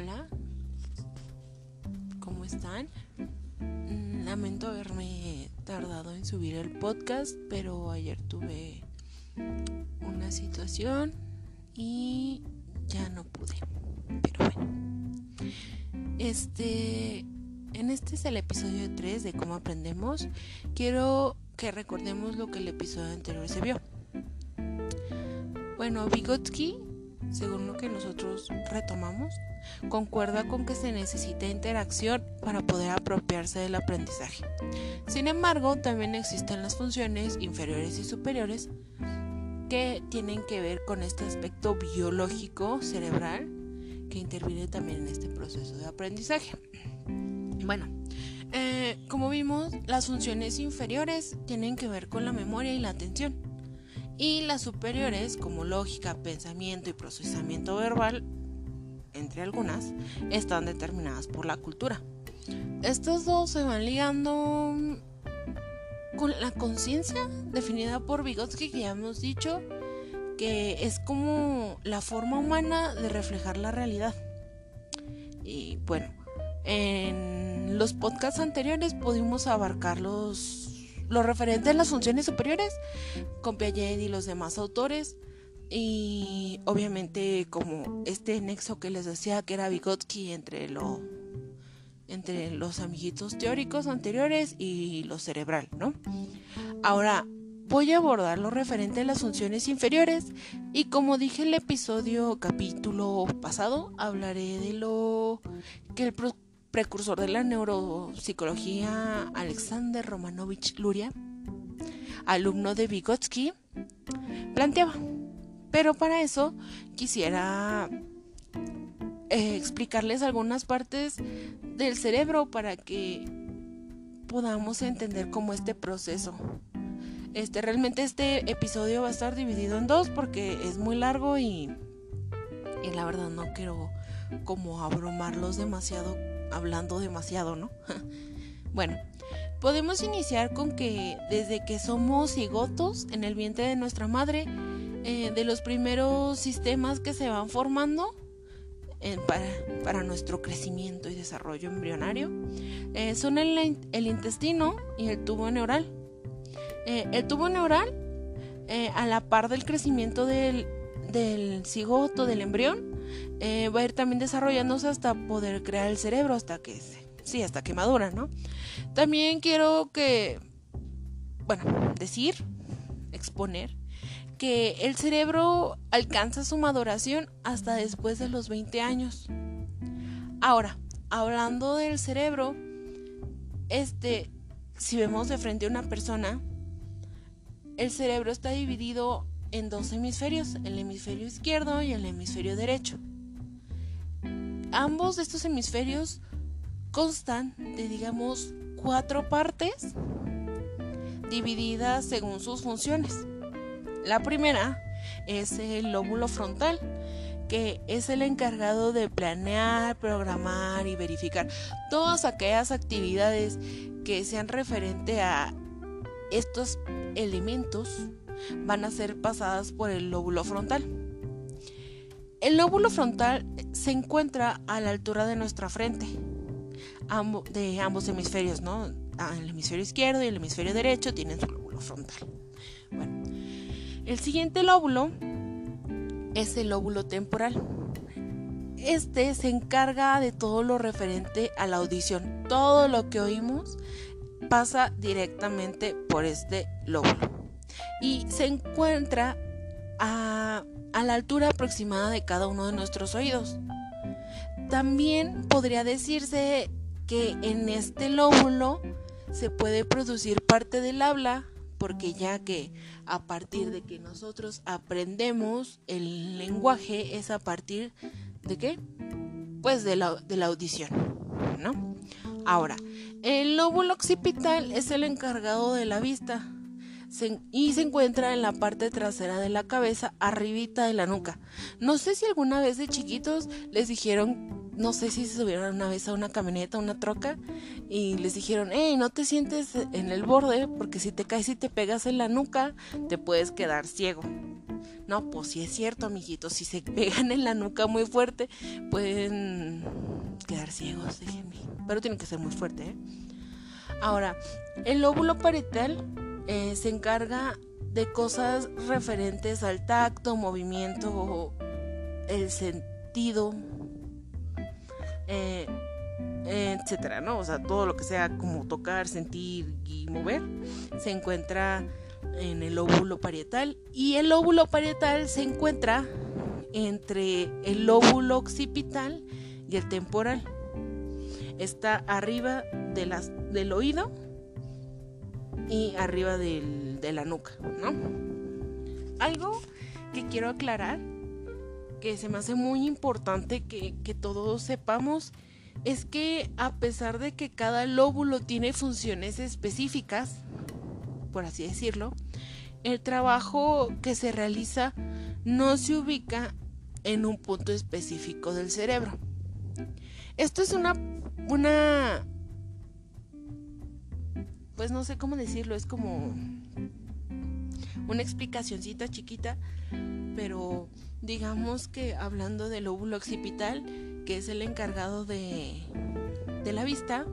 Hola, ¿cómo están? Mm, lamento haberme tardado en subir el podcast, pero ayer tuve una situación y ya no pude. Pero bueno, este, en este es el episodio 3 de cómo aprendemos. Quiero que recordemos lo que el episodio anterior se vio. Bueno, Vygotsky según lo que nosotros retomamos, concuerda con que se necesita interacción para poder apropiarse del aprendizaje. Sin embargo, también existen las funciones inferiores y superiores que tienen que ver con este aspecto biológico cerebral que interviene también en este proceso de aprendizaje. Bueno, eh, como vimos, las funciones inferiores tienen que ver con la memoria y la atención y las superiores como lógica, pensamiento y procesamiento verbal, entre algunas, están determinadas por la cultura. Estos dos se van ligando con la conciencia definida por Vygotsky que ya hemos dicho que es como la forma humana de reflejar la realidad. Y bueno, en los podcasts anteriores pudimos abarcar los lo referente a las funciones superiores con Piaget y los demás autores. Y obviamente como este nexo que les decía que era Vygotsky entre lo entre los amiguitos teóricos anteriores y lo cerebral, ¿no? Ahora voy a abordar lo referente a las funciones inferiores y como dije en el episodio capítulo pasado, hablaré de lo que el precursor de la neuropsicología Alexander Romanovich Luria, alumno de Vygotsky, planteaba. Pero para eso quisiera eh, explicarles algunas partes del cerebro para que podamos entender cómo este proceso. Este realmente este episodio va a estar dividido en dos porque es muy largo y, y la verdad no quiero como abrumarlos demasiado hablando demasiado, ¿no? bueno, podemos iniciar con que desde que somos cigotos en el vientre de nuestra madre, eh, de los primeros sistemas que se van formando eh, para, nuestro crecimiento y desarrollo embrionario, eh, son el, intestino y el tubo neural. el tubo neural, a la par del crecimiento del, del cigoto, del embrión, va a ir también desarrollándose hasta poder crear el cerebro, hasta que, sí, hasta que madura, ¿no? También quiero que, bueno, decir, exponer, que el cerebro alcanza su maduración hasta después de los 20 años. Ahora, hablando del cerebro, este, si vemos de frente a una persona, el cerebro está dividido en dos hemisferios, el hemisferio izquierdo y el hemisferio derecho. Ambos de estos hemisferios constan de, digamos, cuatro partes divididas según sus funciones. La primera es el lóbulo frontal, que es el encargado de planear, programar y verificar todas aquellas actividades que sean referente a estos elementos van a ser pasadas por el lóbulo frontal. El lóbulo frontal se encuentra a la altura de nuestra frente, de ambos hemisferios, ¿no? Ah, el hemisferio izquierdo y el hemisferio derecho tienen su lóbulo frontal. Bueno, el siguiente lóbulo es el lóbulo temporal. Este se encarga de todo lo referente a la audición. Todo lo que oímos pasa directamente por este lóbulo y se encuentra a, la altura aproximada de cada uno de nuestros oídos. También podría decirse que en este lóbulo se puede producir parte del habla porque ya que a partir de que nosotros aprendemos el lenguaje es a partir de qué? Pues de la, de la audición, ¿no? Ahora, el lóbulo occipital es el encargado de la vista y se encuentra en la parte trasera de la cabeza, arribita de la nuca. No sé si alguna vez de chiquitos les dijeron, no sé si se subieron una vez a una camioneta, una troca, y les dijeron, hey, no te sientes en el borde, porque si te caes y te pegas en la nuca, te puedes quedar ciego. No, pues sí es cierto, amiguitos, si se pegan en la nuca muy fuerte, pueden quedar ciegos, déjenme. Pero tienen que ser muy fuerte, ¿eh? Ahora, el lóbulo parietal eh, se encarga de cosas referentes al tacto, movimiento, el sentido, eh, etcétera, ¿no? O sea, todo lo que sea como tocar, sentir y mover se encuentra en el lóbulo parietal y el lóbulo parietal se encuentra entre el lóbulo occipital y el temporal. Está arriba de las, del oído y arriba de la nuca, ¿no? Algo que quiero aclarar, que se me hace muy importante que, que todos sepamos, es que a pesar de que cada lóbulo tiene funciones específicas, por así decirlo, el trabajo que se realiza no se ubica en un punto específico del cerebro. Esto es una, una, pues no sé cómo decirlo, es como una explicacioncita chiquita, pero digamos que hablando del lóbulo occipital, que es el encargado de, de la vista,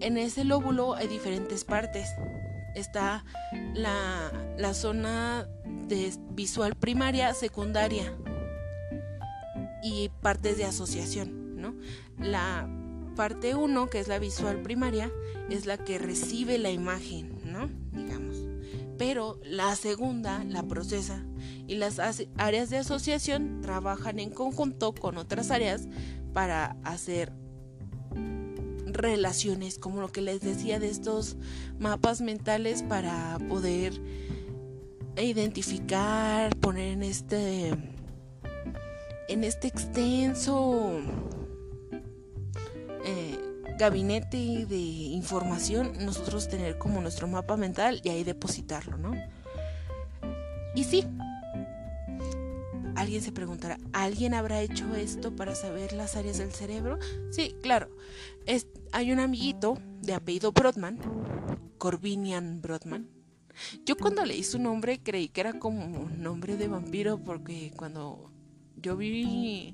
en ese lóbulo hay diferentes partes está la, la zona de visual primaria, secundaria y partes de asociación, ¿no? La parte 1, que es la visual primaria, es la que recibe la imagen. Pero la segunda la procesa y las áreas de asociación trabajan en conjunto con otras áreas para hacer relaciones, como lo que les decía de estos mapas mentales para poder identificar, poner en este en este extenso gabinete de información, nosotros tener como nuestro mapa mental y ahí depositarlo, ¿no? Y sí, alguien se preguntará, ¿alguien habrá hecho esto para saber las áreas del cerebro? Sí, claro. Es, hay un amiguito de apellido Brodman, Corbinian Brodman. Yo cuando leí su nombre creí que era como nombre de vampiro porque cuando yo vi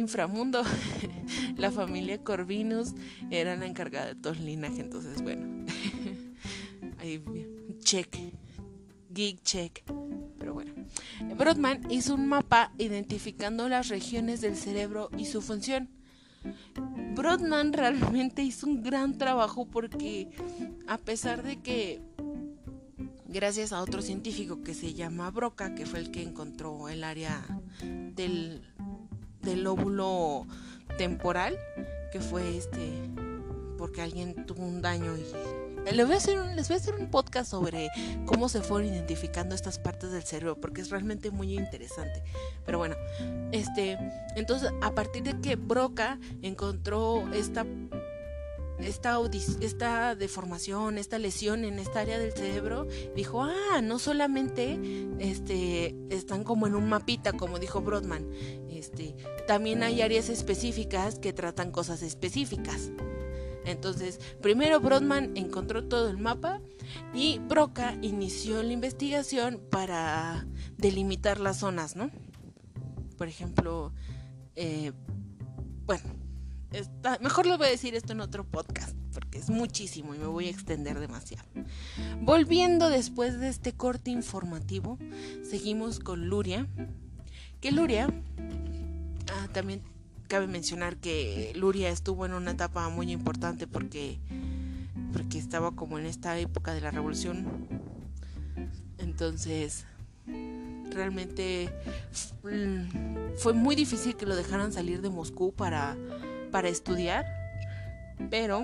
Inframundo, la familia Corvinus era la encargada de todo el linaje, entonces bueno, ahí check, geek check. Pero bueno, Brodman hizo un mapa identificando las regiones del cerebro y su función. Brodman realmente hizo un gran trabajo porque a pesar de que gracias a otro científico que se llama Broca, que fue el que encontró el área del, del lóbulo temporal, que fue este porque alguien tuvo un daño y les voy, a hacer un, les voy a hacer un podcast sobre cómo se fueron identificando estas partes del cerebro, porque es realmente muy interesante. Pero bueno, este, entonces a partir de que Broca encontró esta esta, esta deformación, esta lesión en esta área del cerebro, dijo, ah, no solamente este, están como en un mapita, como dijo Brodman, este, también hay áreas específicas que tratan cosas específicas. Entonces, primero Brodman encontró todo el mapa y Broca inició la investigación para delimitar las zonas, ¿no? Por ejemplo, eh, bueno, mejor les voy a decir esto en otro podcast porque es muchísimo y me voy a extender demasiado. Volviendo después de este corte informativo, seguimos con Luria, que Luria ah, también cabe mencionar que Luria estuvo en una etapa muy importante porque, porque estaba como en esta época de la revolución. Entonces, realmente fue muy difícil que lo dejaran salir de Moscú para, para estudiar. Pero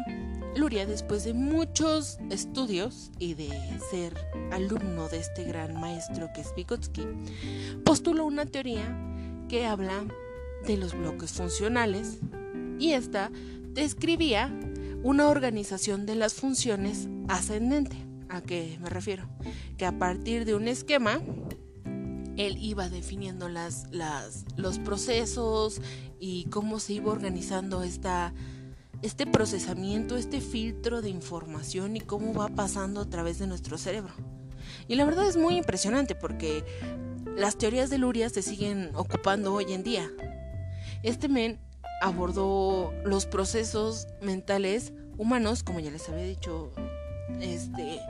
Luria, después de muchos estudios y de ser alumno de este gran maestro que es Vygotsky, postuló una teoría que habla de los bloques funcionales y esta describía una organización de las funciones ascendente. ¿A qué me refiero? Que a partir de un esquema, él iba definiendo las, las, los procesos y cómo se iba organizando esta, este procesamiento, este filtro de información y cómo va pasando a través de nuestro cerebro. Y la verdad es muy impresionante porque las teorías de Luria se siguen ocupando hoy en día. Este men abordó los procesos mentales humanos, como ya les había dicho, este,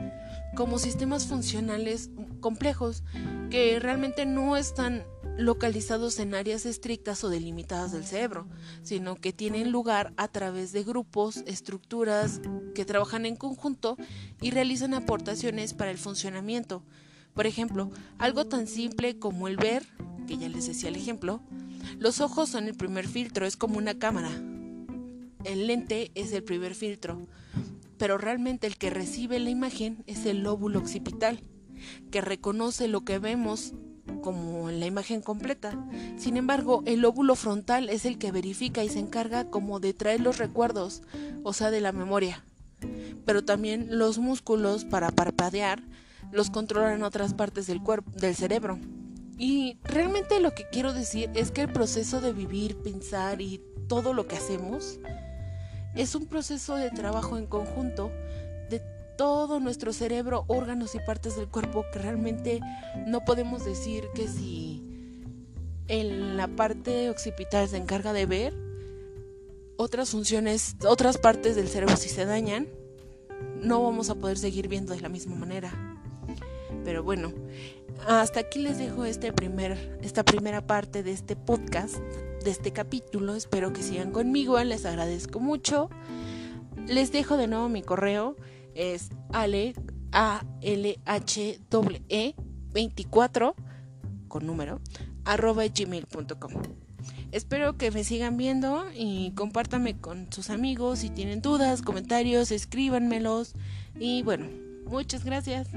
como sistemas funcionales complejos que realmente no están localizados en áreas estrictas o delimitadas del cerebro, sino que tienen lugar a través de grupos, estructuras que trabajan en conjunto y realizan aportaciones para el funcionamiento. Por ejemplo, algo tan simple como el ver, que ya les decía el ejemplo, los ojos son el primer filtro, es como una cámara. El lente es el primer filtro, pero realmente el que recibe la imagen es el lóbulo occipital, que reconoce lo que vemos como la imagen completa. Sin embargo, el lóbulo frontal es el que verifica y se encarga como de traer los recuerdos, o sea, de la memoria. Pero también los músculos para parpadear los controlan otras partes del cuerpo, del cerebro. Y realmente lo que quiero decir es que el proceso de vivir, pensar y todo lo que hacemos es un proceso de trabajo en conjunto todo nuestro cerebro, órganos y partes del cuerpo que realmente no podemos decir que si en la parte occipital se encarga de ver, otras funciones, otras partes del cerebro si se dañan, no vamos a poder seguir viendo de la misma manera. Pero bueno, hasta aquí les dejo este primer, esta primera parte de este podcast, de este capítulo. Espero que sigan conmigo, les agradezco mucho. Les dejo de nuevo mi correo es ale, a l h e 24 con número arroba gmail.com. Espero que me sigan viendo y compártanme con sus amigos. Si tienen dudas, comentarios, escríbanmelos. Y bueno, muchas gracias.